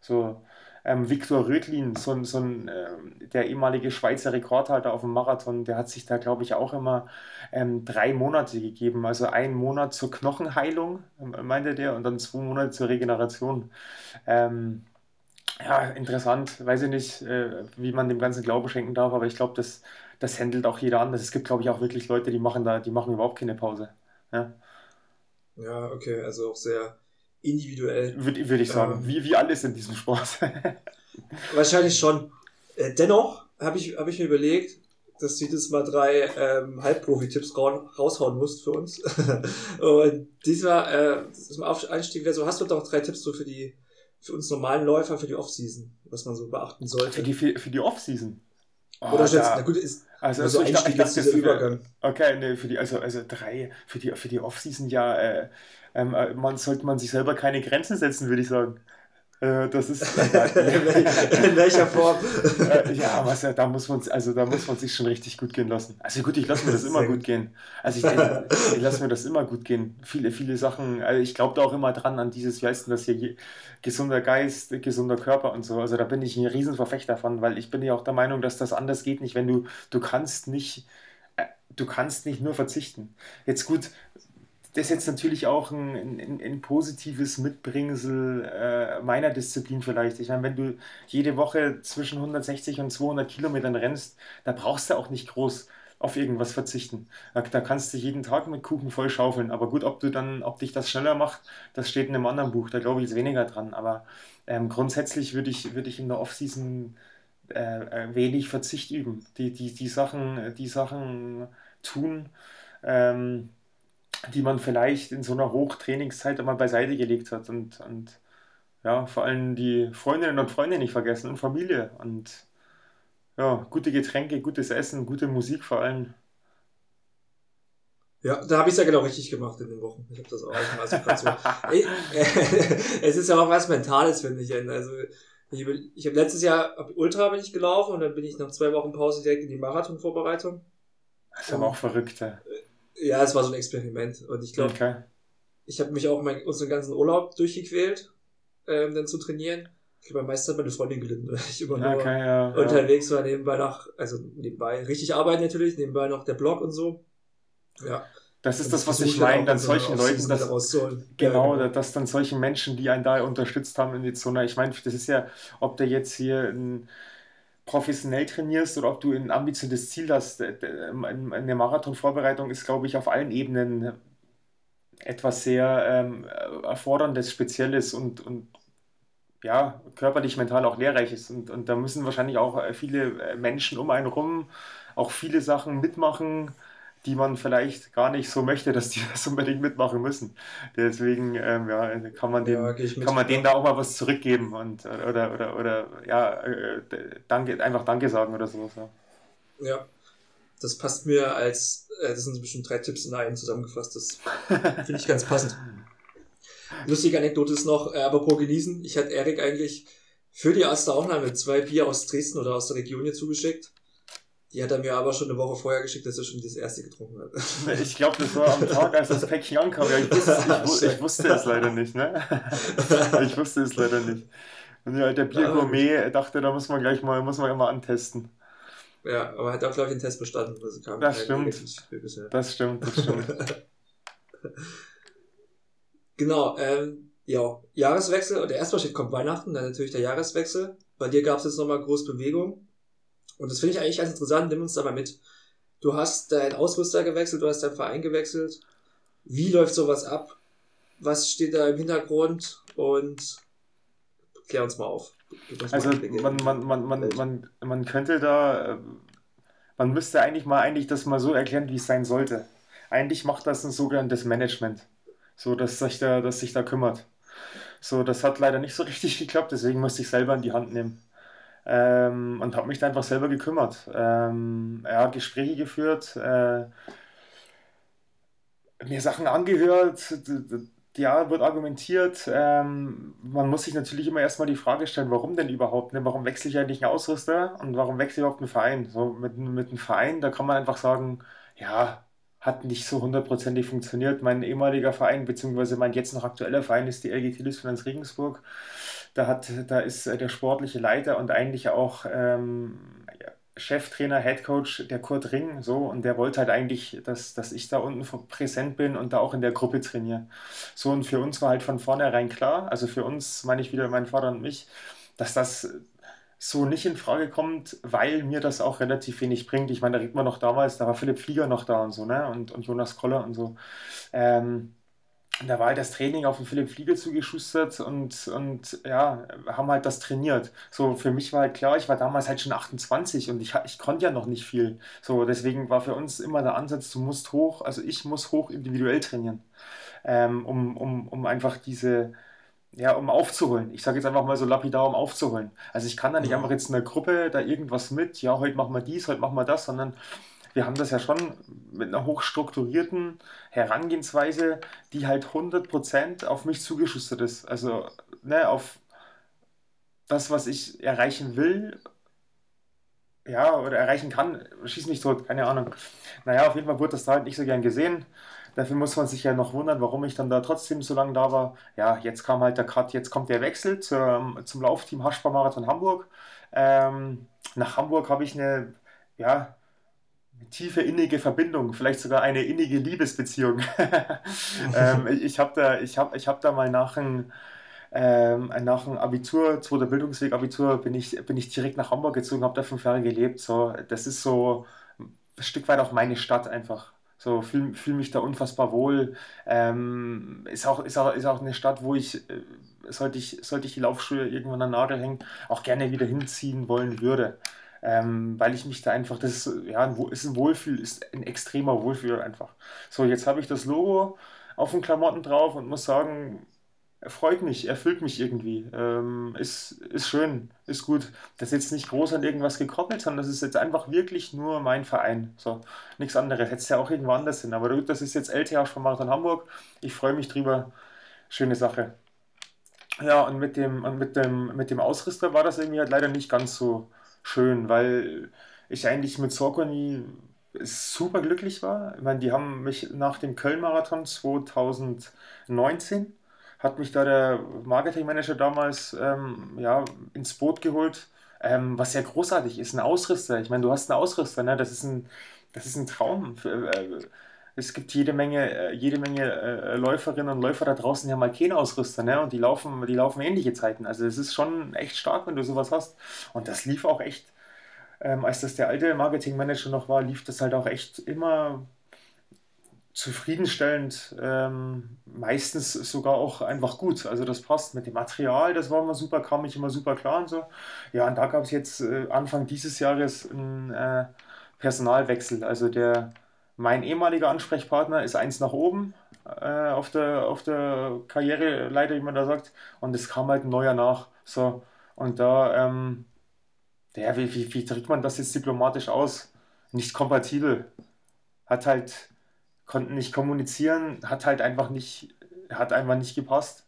So, ähm, Viktor Rödlin, so, so ein, äh, der ehemalige Schweizer Rekordhalter auf dem Marathon, der hat sich da, glaube ich, auch immer ähm, drei Monate gegeben. Also einen Monat zur Knochenheilung, äh, meinte der, und dann zwei Monate zur Regeneration. Ähm, ja, interessant. Weiß ich nicht, äh, wie man dem Ganzen Glaube schenken darf, aber ich glaube, das, das handelt auch jeder anders. Es gibt, glaube ich, auch wirklich Leute, die machen da, die machen überhaupt keine Pause. Ja, ja okay, also auch sehr individuell. Würde würd ich sagen, ähm, wie, wie alles in diesem Sport. wahrscheinlich schon. Äh, dennoch habe ich, hab ich mir überlegt, dass du dieses Mal drei ähm, Halbprofi-Tipps raushauen musst für uns. und diesmal, äh, zum Einstieg wäre so, hast du doch drei Tipps so für die für uns normalen Läufer für die Offseason, was man so beachten sollte. Für die, für, für die Offseason? Oh, Oder jetzt, na gut, ist also, also Einstieg ich, ich, Übergang. Okay, nee, für die, also, also drei, für die, für die Offseason ja, äh, ähm, äh, man sollte man sich selber keine Grenzen setzen, würde ich sagen. Äh, das ist in welcher Form? Äh, ja, was, da muss man also da muss man sich schon richtig gut gehen lassen. Also gut, ich lasse mir das immer gut gehen. Also ich, ich, ich lasse mir das immer gut gehen. Viele, viele Sachen. Also ich glaube da auch immer dran an dieses, wie heißt denn das hier, gesunder Geist, gesunder Körper und so. Also da bin ich ein Riesenverfechter von, weil ich bin ja auch der Meinung, dass das anders geht nicht, wenn du du kannst nicht du kannst nicht nur verzichten. Jetzt gut, das ist jetzt natürlich auch ein, ein, ein positives Mitbringsel äh, meiner Disziplin vielleicht. Ich meine, wenn du jede Woche zwischen 160 und 200 Kilometern rennst, da brauchst du auch nicht groß auf irgendwas verzichten. Da, da kannst du jeden Tag mit Kuchen voll schaufeln. Aber gut, ob du dann, ob dich das schneller macht, das steht in einem anderen Buch. Da glaube ich jetzt weniger dran. Aber ähm, grundsätzlich würde ich, würde ich in der Offseason äh, äh wenig Verzicht üben. Die, die, die Sachen, die Sachen tun. Ähm, die man vielleicht in so einer Hochtrainingszeit einmal beiseite gelegt hat. Und, und ja, vor allem die Freundinnen und Freunde nicht vergessen und Familie. Und ja, gute Getränke, gutes Essen, gute Musik vor allem. Ja, da habe ich es ja genau richtig gemacht in den Wochen. Ich habe das auch also so. Es ist ja auch was Mentales, finde ich. Also ich, ich habe letztes Jahr Ultra bin ich gelaufen und dann bin ich nach zwei Wochen Pause direkt in die Marathonvorbereitung. Das ist aber auch verrückt. Ja. Ja, es war so ein Experiment. Und ich glaube, okay. ich habe mich auch mein, unseren ganzen Urlaub durchgequält, ähm, dann zu trainieren. Ich glaube, am meisten hat meine Freundin gelitten, weil ich immer nur okay, ja, unterwegs war, nebenbei noch, also nebenbei richtig arbeiten natürlich, nebenbei noch der Blog und so. Ja. Das ist das, was ich meine, dann solchen Leuten, das, genau, ja, genau, dass dann solchen Menschen, die einen da unterstützt haben in so einer, ich meine, das ist ja, ob der jetzt hier ein professionell trainierst oder ob du ein ambitioniertes Ziel hast. Eine Marathonvorbereitung ist, glaube ich, auf allen Ebenen etwas sehr ähm, erforderndes, Spezielles und, und ja, körperlich, mental auch lehrreiches. Und, und da müssen wahrscheinlich auch viele Menschen um einen rum auch viele Sachen mitmachen, die man vielleicht gar nicht so möchte, dass die das unbedingt mitmachen müssen. Deswegen ähm, ja, kann man, den, ja, kann man denen da auch mal was zurückgeben und oder oder oder ja äh, danke einfach Danke sagen oder sowas. Ja. ja. Das passt mir als äh, das sind bestimmt drei Tipps in einem zusammengefasst. Das finde ich ganz passend. Lustige Anekdote ist noch, äh, aber pro genießen. Ich hatte Erik eigentlich für die erste Aufnahme zwei Bier aus Dresden oder aus der Region hier zugeschickt. Die hat er mir aber schon eine Woche vorher geschickt, dass er schon das erste getrunken hat. Ich glaube, das war am Tag, als das Päckchen ankam. Ja, ich, wusste, ich, ich, wusste es leider nicht, ne? Ich wusste es leider nicht. Und ja, der Biergourmet dachte, da muss man gleich mal, muss man mal antesten. Ja, aber hat auch, glaube ich, den Test bestanden. Also kam das, stimmt. das stimmt. Das stimmt, genau, ähm, ja, Jahreswechsel, und der erstmal steht, kommt Weihnachten, dann natürlich der Jahreswechsel. Bei dir gab es jetzt nochmal große Bewegung. Und das finde ich eigentlich ganz interessant, nimm uns da mal mit. Du hast deinen Ausrüster gewechselt, du hast deinen Verein gewechselt. Wie läuft sowas ab? Was steht da im Hintergrund? Und klär uns mal auf. Also man, man, man, man, man, man könnte da, äh, man müsste eigentlich mal eigentlich das mal so erklären, wie es sein sollte. Eigentlich macht das ein sogenanntes Management, so dass sich da, dass sich da kümmert. So, das hat leider nicht so richtig geklappt, deswegen musste ich selber in die Hand nehmen ähm, und habe mich da einfach selber gekümmert. Ähm, er hat Gespräche geführt, äh, mir Sachen angehört, ja, wird argumentiert, ähm, man muss sich natürlich immer erstmal die Frage stellen, warum denn überhaupt? Ne? Warum wechsle ich eigentlich einen Ausrüster und warum wechsle ich überhaupt einen Verein? So mit, mit einem Verein, da kann man einfach sagen, ja, hat nicht so hundertprozentig funktioniert. Mein ehemaliger Verein, beziehungsweise mein jetzt noch aktueller Verein ist die LG Tillis Finanz Regensburg. Da, hat, da ist äh, der sportliche Leiter und eigentlich auch ähm, Cheftrainer, Headcoach, der Kurt Ring, so, und der wollte halt eigentlich, dass, dass ich da unten präsent bin und da auch in der Gruppe trainiere. So, und für uns war halt von vornherein klar, also für uns, meine ich wieder mein Vater und mich, dass das so nicht in Frage kommt, weil mir das auch relativ wenig bringt. Ich meine, da redet man noch damals, da war Philipp Flieger noch da und so, ne? Und, und Jonas Koller und so. Ähm, da war halt das Training auf den Philipp Flieger zugeschustert und, und ja, haben halt das trainiert. So, für mich war halt klar, ich war damals halt schon 28 und ich, ich konnte ja noch nicht viel. So, deswegen war für uns immer der Ansatz, du musst hoch, also ich muss hoch individuell trainieren, ähm, um, um, um einfach diese, ja, um aufzuholen. Ich sage jetzt einfach mal so lapidar, um aufzuholen. Also ich kann da nicht ja. einfach jetzt in der Gruppe da irgendwas mit, ja, heute machen wir dies, heute machen wir das, sondern wir haben das ja schon mit einer hochstrukturierten Herangehensweise, die halt 100% auf mich zugeschustert ist. Also ne, auf das, was ich erreichen will, ja, oder erreichen kann, schieß mich tot, keine Ahnung. Naja, auf jeden Fall wurde das da halt nicht so gern gesehen. Dafür muss man sich ja noch wundern, warum ich dann da trotzdem so lange da war. Ja, jetzt kam halt der Cut, jetzt kommt der Wechsel zum, zum Laufteam Haschbar Marathon Hamburg. Ähm, nach Hamburg habe ich eine, ja, tiefe innige Verbindung, vielleicht sogar eine innige Liebesbeziehung. ähm, ich habe da, ich hab, ich hab da mal nach einem, ähm, nach dem Abitur, zweiter Bildungsweg Abitur, bin ich, bin ich direkt nach Hamburg gezogen, habe da fünf Jahre gelebt. So, das ist so ein Stück weit auch meine Stadt einfach. So fühle fühl mich da unfassbar wohl. Ähm, ist, auch, ist, auch, ist auch eine Stadt, wo ich, äh, sollte ich, sollte ich die Laufschuhe irgendwann an Nagel hängen, auch gerne wieder hinziehen wollen würde ähm, weil ich mich da einfach, das ist, ja, ist ein Wohlfühl, ist ein extremer Wohlfühl einfach. So, jetzt habe ich das Logo auf den Klamotten drauf und muss sagen, er freut mich, erfüllt mich irgendwie. Ähm, ist, ist schön, ist gut. Das ist jetzt nicht groß an irgendwas gekoppelt, sondern das ist jetzt einfach wirklich nur mein Verein. So, nichts anderes. Hätte es ja auch irgendwo anders hin. Aber das ist jetzt LTH von Marathon Hamburg. Ich freue mich drüber. Schöne Sache. Ja, und mit dem, und mit dem, mit dem Ausrüster war das irgendwie halt leider nicht ganz so, schön, weil ich eigentlich mit Sorgoni super glücklich war. Ich meine, die haben mich nach dem Köln-Marathon 2019 hat mich da der Marketingmanager damals ähm, ja, ins Boot geholt, ähm, was sehr großartig ist, ein Ausrüster. Ich meine, du hast einen Ausrüster, ne? das, ist ein, das ist ein Traum. Äh, es gibt jede Menge, äh, jede Menge äh, Läuferinnen und Läufer da draußen, die haben mal keinen Ausrüster, ne? Und die laufen, die laufen ähnliche Zeiten. Also es ist schon echt stark, wenn du sowas hast. Und das lief auch echt, ähm, als das der alte Marketingmanager noch war, lief das halt auch echt immer zufriedenstellend, ähm, meistens sogar auch einfach gut. Also das passt mit dem Material, das war immer super, kam ich immer super klar und so. Ja, und da gab es jetzt äh, Anfang dieses Jahres einen äh, Personalwechsel. Also der mein ehemaliger Ansprechpartner ist eins nach oben äh, auf, der, auf der Karriereleiter, wie man da sagt. Und es kam halt ein neuer nach. So, und da, ähm, der, wie, wie, wie drückt man das jetzt diplomatisch aus? Nicht kompatibel. Hat halt, konnten nicht kommunizieren, hat halt einfach nicht, hat einfach nicht gepasst.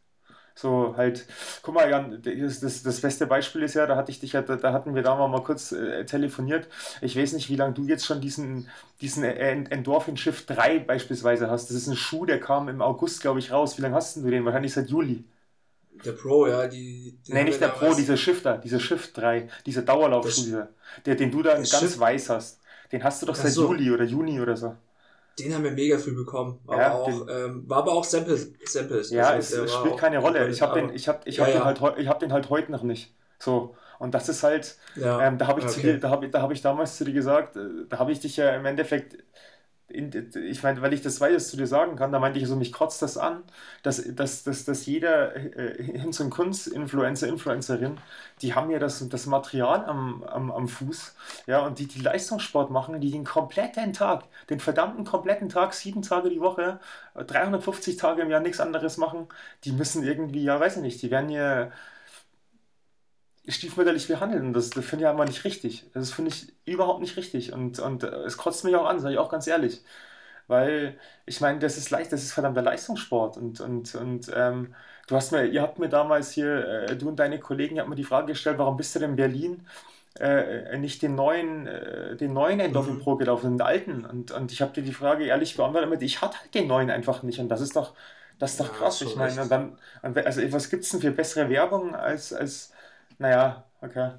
So halt, guck mal, Jan, das, das, das beste Beispiel ist ja, da hatte ich dich ja, da, da hatten wir da mal kurz äh, telefoniert. Ich weiß nicht, wie lange du jetzt schon diesen, diesen Endorphin Shift 3 beispielsweise hast. Das ist ein Schuh, der kam im August, glaube ich, raus. Wie lange hast du den? Wahrscheinlich seit Juli. Der Pro, ja, die. Nein, nicht der Pro, dieser Shifter, dieser Shift 3, dieser Dauerlaufschuh, der, den du da ganz Shift? weiß hast. Den hast du doch seit so. Juli oder Juni oder so. Den haben wir mega früh bekommen. War, ja, aber, auch, ähm, war aber auch Samples. Samples. Ja, also, es, spielt keine Rolle. Ich habe den, ich hab, ich ja, hab ja. den, halt, hab den halt heute noch nicht. So. Und das ist halt, ähm, da habe ich, okay. da hab, da hab ich damals zu dir gesagt, äh, da habe ich dich ja im Endeffekt ich meine, weil ich das weiß, zu dir sagen kann, da meinte ich so, mich kotzt das an, dass, dass, dass, dass jeder äh, hin zum Kunstinfluencer, Influencerin, die haben ja das, das Material am, am, am Fuß, ja, und die, die Leistungssport machen, die den kompletten Tag, den verdammten kompletten Tag, sieben Tage die Woche, 350 Tage im Jahr nichts anderes machen, die müssen irgendwie, ja, weiß ich nicht, die werden ja stiefmütterlich behandeln. Und das, das finde ich einfach nicht richtig. Das finde ich überhaupt nicht richtig. Und, und es kotzt mich auch an, sage ich auch ganz ehrlich. Weil, ich meine, das ist leicht, das ist verdammter Leistungssport. Und, und, und ähm, du hast mir, ihr habt mir damals hier, äh, du und deine Kollegen, ihr habt mir die Frage gestellt, warum bist du denn in Berlin äh, nicht den neuen, äh, den neuen Endorphin mhm. Pro gelaufen, den alten? Und, und ich habe dir die Frage ehrlich beantwortet, ich hatte halt den neuen einfach nicht. Und das ist doch, das ist doch ja, krass. Ich meine, dann, also was gibt es denn für bessere Werbung als, als naja, okay.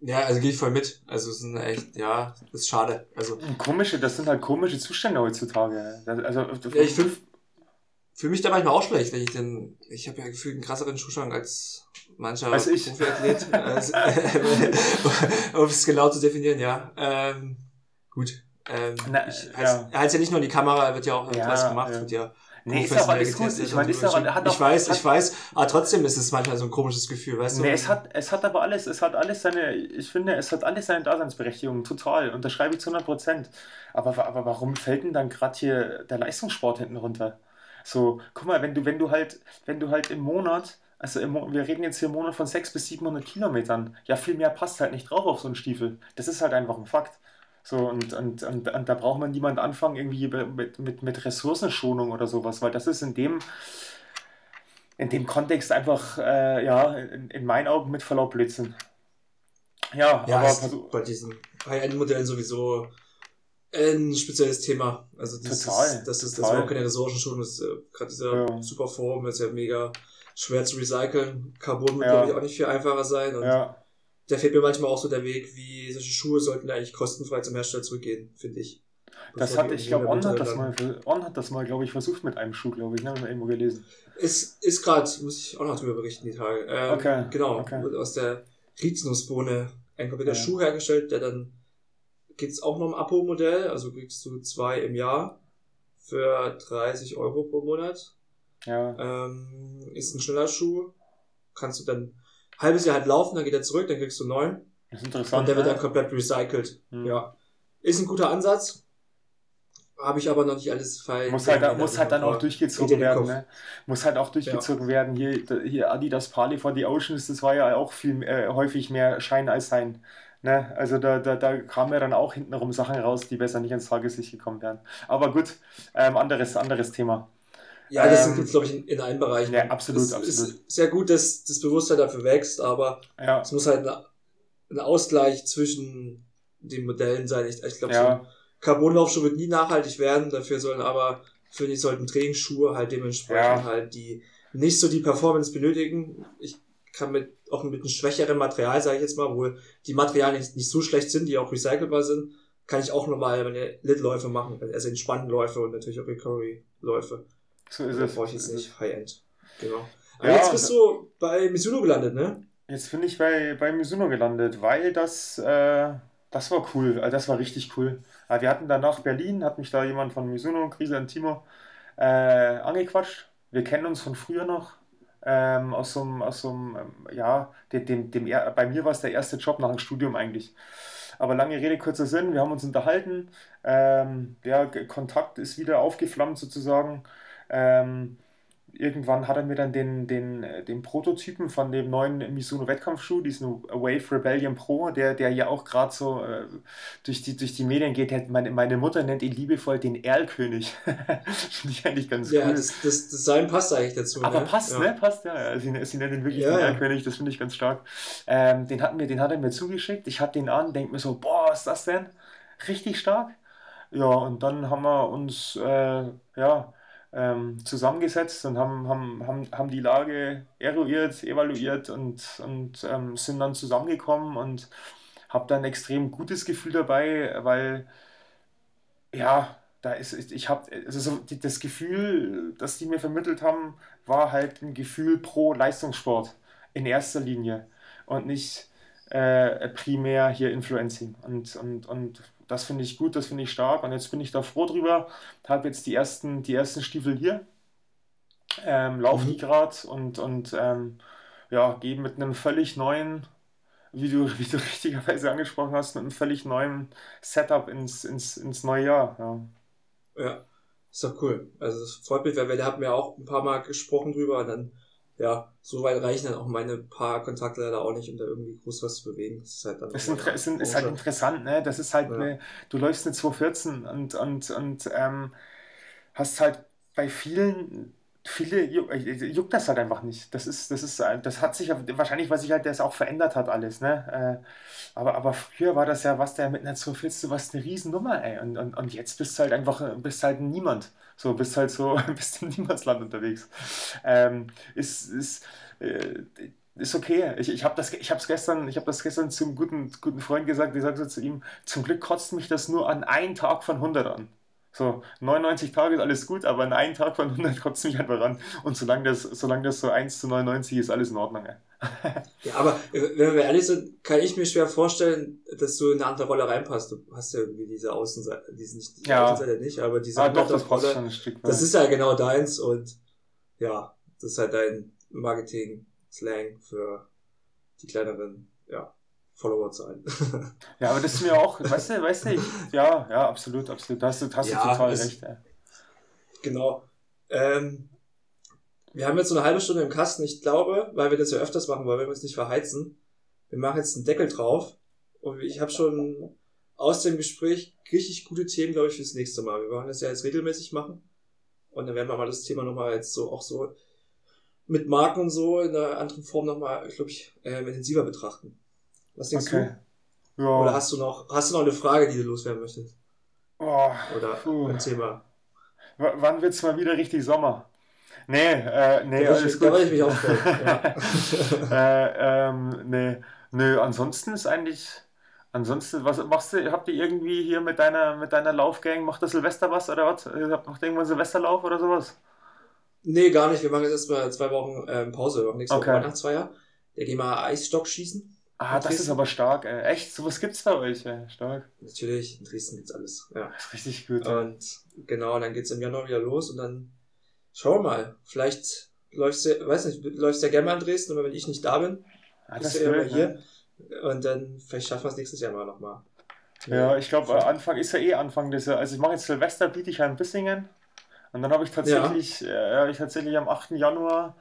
Ja, also gehe ich voll mit. Also es sind echt, ja, das ist schade. Also, komische, das sind halt komische Zustände heutzutage. also, ja, ich fühle fühl mich da manchmal auch schlecht, wenn ich denn, ich habe ja gefühlt einen krasseren Schuhschrank als mancher also ich. Profiathlet. also, um es genau zu definieren, ja. Ähm, gut. Ähm, Na, ich, ja. Er heißt ja nicht nur die Kamera, wird ja auch ja, was gemacht, ja. wird ja Nee, ist auch alles gut. Ich meine, ist auch, hat ich weiß, hat, ich weiß, aber trotzdem ist es manchmal so ein komisches Gefühl, weißt du? Nee, es hat, es hat aber alles, es hat alles seine, ich finde, es hat alles seine Daseinsberechtigung, total. Unterschreibe ich zu 100 Prozent. Aber, aber warum fällt denn dann gerade hier der Leistungssport hinten runter? So, guck mal, wenn du, wenn du halt, wenn du halt im Monat, also im, wir reden jetzt hier im Monat von 600 bis 700 Kilometern, ja, viel mehr passt halt nicht drauf auf so einen Stiefel. Das ist halt einfach ein Fakt. So, und, und, und, und da braucht man niemand anfangen, irgendwie mit, mit, mit Ressourcenschonung oder sowas, weil das ist in dem, in dem Kontext einfach, äh, ja, in, in meinen Augen mit Verlaub Blödsinn. Ja, ja aber bei diesen High-End-Modellen sowieso ein spezielles Thema. Also das total, ist, das ist, das ist auch keine Ressourcenschonung, das ist äh, gerade dieser ja. Superform, das ist ja mega schwer zu recyceln. Carbon wird, ja. glaube ich, auch nicht viel einfacher sein. Und ja da fehlt mir manchmal auch so der Weg, wie solche Schuhe sollten eigentlich kostenfrei zum Hersteller zurückgehen, finde ich. Das hat, ich glaube, On hat das mal, On hat das mal, glaube ich, versucht mit einem Schuh, glaube ich, ne, irgendwo gelesen. Ist, ist gerade, muss ich auch noch drüber berichten, die Tage. Ähm, okay. Genau, okay. aus der Rizinusbohne ein kompletter ja. Schuh hergestellt, der dann geht es auch noch im Abo-Modell, also kriegst du zwei im Jahr für 30 Euro pro Monat. Ja. Ähm, ist ein schneller Schuh, kannst du dann halbes Jahr halt laufen, dann geht er zurück, dann kriegst du neun. Das ist interessant. Und der wird dann komplett recycelt. Hm. Ja. Ist ein guter Ansatz. Habe ich aber noch nicht alles falsch. Muss halt, muss halt dann auch durchgezogen werden. Ne? Muss halt auch durchgezogen ja. werden. Hier, hier Adidas Pali for the Oceans, das war ja auch viel äh, häufig mehr Schein als Sein. Ne? Also da, da, da kamen ja dann auch hintenrum Sachen raus, die besser nicht ins Tageslicht gekommen wären. Aber gut, ähm, anderes, anderes Thema. Ja, das ähm, gibt glaube ich, in, in allen Bereichen. Ja, absolut, es absolut. ist sehr gut, dass das Bewusstsein dafür wächst, aber ja. es muss halt ein, Ausgleich zwischen den Modellen sein. Ich, ich glaube, ja. so Carbonlaufschuh wird nie nachhaltig werden, dafür sollen aber, finde ich, sollten Trainingsschuhe halt dementsprechend ja. halt, die nicht so die Performance benötigen. Ich kann mit, auch mit einem schwächeren Material, sage ich jetzt mal, wo die Materialien nicht, nicht so schlecht sind, die auch recycelbar sind, kann ich auch normal meine Lit-Läufe machen, also entspannten Läufe und natürlich auch Recovery-Läufe. So ist es. brauche ich jetzt nicht High-End. Genau. Aber ja, jetzt bist du bei Mizuno gelandet, ne? Jetzt bin ich bei, bei Mizuno gelandet, weil das, äh, das war cool. Also das war richtig cool. Aber wir hatten danach Berlin, hat mich da jemand von Mizuno, Krise und Timo, äh, angequatscht. Wir kennen uns von früher noch. Ähm, aus so einem, aus so einem ähm, ja, dem, dem, dem, bei mir war es der erste Job nach dem Studium eigentlich. Aber lange Rede, kurzer Sinn, wir haben uns unterhalten. Ähm, der Kontakt ist wieder aufgeflammt sozusagen. Ähm, irgendwann hat er mir dann den, den, den Prototypen von dem neuen Mizuno Wettkampfschuh, diesen Wave Rebellion Pro, der, der ja auch gerade so äh, durch, die, durch die Medien geht. Meine, meine Mutter nennt ihn liebevoll den Erlkönig. Finde ich eigentlich ganz ja, cool. Ja, das, das Design passt eigentlich dazu. Aber ne? passt, ja. ne? Passt, ja. Sie, sie nennt ihn wirklich ja, den Erlkönig, das finde ich ganz stark. Ähm, den, hat mir, den hat er mir zugeschickt. Ich habe den an, denke mir so, boah, was ist das denn? Richtig stark. Ja, und dann haben wir uns, äh, ja, ähm, zusammengesetzt und haben, haben, haben, haben die Lage eruiert, evaluiert und, und ähm, sind dann zusammengekommen und habe dann ein extrem gutes Gefühl dabei, weil ja, da ist, ich habe, also so, das Gefühl, das die mir vermittelt haben, war halt ein Gefühl pro Leistungssport in erster Linie und nicht äh, primär hier Influencing. Und, und, und das finde ich gut, das finde ich stark und jetzt bin ich da froh drüber. Habe jetzt die ersten, die ersten Stiefel hier, ähm, laufe mhm. die gerade und, und ähm, ja, gehe mit einem völlig neuen, wie du, wie du richtigerweise angesprochen hast, mit einem völlig neuen Setup ins, ins, ins neue Jahr. Ja. ja, ist doch cool. Also es freut mich, weil wir da haben ja auch ein paar Mal gesprochen drüber und dann ja, so weit reichen dann auch meine paar Kontakte leider auch nicht, um da irgendwie groß was zu bewegen. Das ist halt dann. Ist, inter ist, ist, halt interessant, ne? Das ist halt, ja. eine, du läufst eine 214 und, und, und ähm, hast halt bei vielen, viele äh, juckt das halt einfach nicht. Das ist, das ist, das hat sich wahrscheinlich, weil sich halt das auch verändert hat alles, ne? Äh, aber, aber früher war das ja, was der mit einer 214, du warst eine Riesennummer, ey. Und, und, und jetzt bist du halt einfach, bist halt niemand. So, bist halt so, bist im Niemandsland unterwegs. Ähm, ist, ist, äh, ist okay. Ich, ich habe das, ich hab's gestern, ich das gestern zum guten, guten Freund gesagt, ich sagte so zu ihm, zum Glück kotzt mich das nur an einen Tag von 100 an. So, 99 Tage ist alles gut, aber an einem Tag von 100 kotzt mich einfach an. Und solange das, solange das so 1 zu 99 ist, alles in Ordnung. Ja, aber äh, wenn wir ehrlich sind, kann ich mir schwer vorstellen, dass du in eine andere Rolle reinpasst. Du hast ja irgendwie diese Außenseite, diese nicht, die ja. Außenseite nicht, aber diese ah, doch, das Rolle, schon ein Stück weit. Das ist ja genau deins und ja, das ist halt dein Marketing-Slang für die kleineren, ja, Followerzahlen. ja, aber das ist mir auch, weißt du, weißt du, ja, ja, absolut, absolut. Da hast du, hast ja, du total recht. Ey. Genau. Ähm, wir haben jetzt so eine halbe Stunde im Kasten. Ich glaube, weil wir das ja öfters machen wollen, wir uns nicht verheizen. Wir machen jetzt einen Deckel drauf. Und ich habe schon aus dem Gespräch richtig gute Themen, glaube ich, fürs nächste Mal. Wir wollen das ja jetzt regelmäßig machen. Und dann werden wir mal das Thema nochmal jetzt so auch so mit Marken und so in einer anderen Form nochmal, glaube ich, äh, intensiver betrachten. Was denkst okay. du? Ja. Oder hast du noch, hast du noch eine Frage, die du loswerden möchtest? Oh, Oder puh. ein Thema? W wann wird's mal wieder richtig Sommer? Nee, äh, nee, da alles ich, gut. Da ich mich aufstellen. ja. äh, ähm, nee, nö, ansonsten ist eigentlich, ansonsten, was machst du, habt ihr irgendwie hier mit deiner, mit deiner Laufgang, macht das Silvester was oder was? Macht irgendwann Silvesterlauf oder sowas? Nee, gar nicht. Wir machen jetzt erstmal zwei Wochen ähm, Pause. Wir machen nächste okay. Woche Weihnachtsfeier. Da gehen wir Eisstock schießen. Ah, das ist aber stark, ey. Echt? So was gibt's bei euch, ey. Stark. Natürlich, in Dresden gibt's alles. Ja. Das ist richtig gut. Und ey. genau, dann geht's im Januar wieder los und dann Schau mal, vielleicht läufst du, weiß nicht, läufst ja gerne mal in Dresden, aber wenn ich nicht da bin, ah, bist du ja immer hier. Ne? Und dann, vielleicht schaffen wir es nächstes Jahr mal nochmal. Ja, ich glaube, äh, Anfang ist ja eh Anfang des Also ich mache jetzt Silvester, biete ich ja in Bissingen. Und dann habe ich tatsächlich, ja. äh, ich tatsächlich am 8. Januar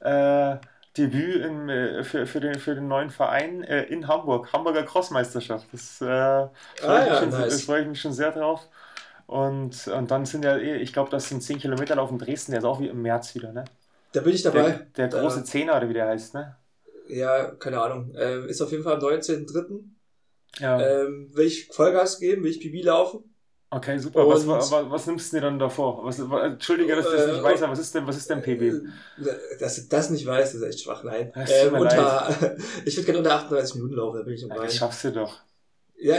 äh, Debüt in, äh, für, für, den, für den neuen Verein äh, in Hamburg, Hamburger Crossmeisterschaft. Das, äh, ah, ja, nice. freue ich mich schon sehr drauf. Und, und dann sind ja eh, ich glaube, das sind 10 Kilometer Lauf in Dresden, der ist auch wie im März wieder, ne? Da bin ich dabei. Der, der große Zehner, oder wie der heißt, ne? Ja, keine Ahnung. Ähm, ist auf jeden Fall am 19.03. Ja. Ähm, will ich Vollgas geben, will ich Pibi laufen. Okay, super. Was, was, was, nimmst du dir dann davor? Was, Entschuldige, dass ich das nicht äh, weiß, aber was ist denn, was ist denn PB? Äh, dass du das nicht weißt, ist echt schwach. Nein. Ähm, unter, ich würde gerne unter 38 Minuten laufen, da bin ich im ja, Das schaffst du doch. Ja,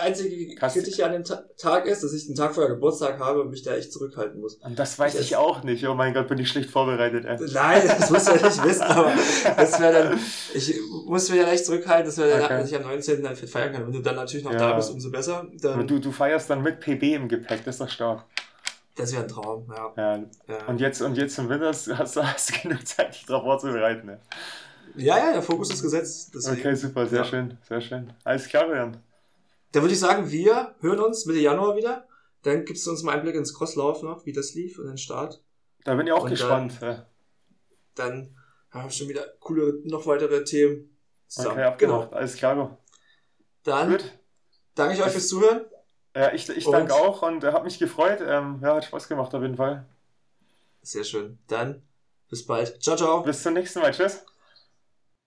einzige Kritik an dem Ta Tag ist, dass ich den Tag vorher Geburtstag habe und mich da echt zurückhalten muss. Und das weiß ich, ich auch nicht. Oh mein Gott, bin ich schlecht vorbereitet. Ey. Nein, das muss ja nicht wissen, aber das wäre dann, ich muss mich ja echt zurückhalten, das wäre okay. dann, dass ich am 19. dann feiern kann. Wenn du dann natürlich noch ja. da bist, umso besser. Du, du feierst dann mit PB im Gepäck, das ist doch stark. Das wäre ein Traum, ja. ja. ja. Und jetzt, und jetzt im Winter hast, hast, hast du genug Zeit, dich darauf vorzubereiten. Ne? Ja, ja, der Fokus ist gesetzt. Deswegen. Okay, super, sehr ja. schön, sehr schön. Alles klar, Bernd. Dann würde ich sagen, wir hören uns Mitte Januar wieder. Dann gibst du uns mal einen Blick ins Crosslauf noch, wie das lief und den Start. Da bin ich auch Und gespannt. Dann, ja. dann haben wir schon wieder coole, noch weitere Themen. Zusammen. Okay, abgemacht. Genau. Alles klar. Dann Gut. danke ich euch fürs Zuhören. Ja, ich, ich danke auch und äh, habe mich gefreut. Ähm, ja, hat Spaß gemacht auf jeden Fall. Sehr schön. Dann bis bald. Ciao, ciao. Bis zum nächsten Mal. Tschüss.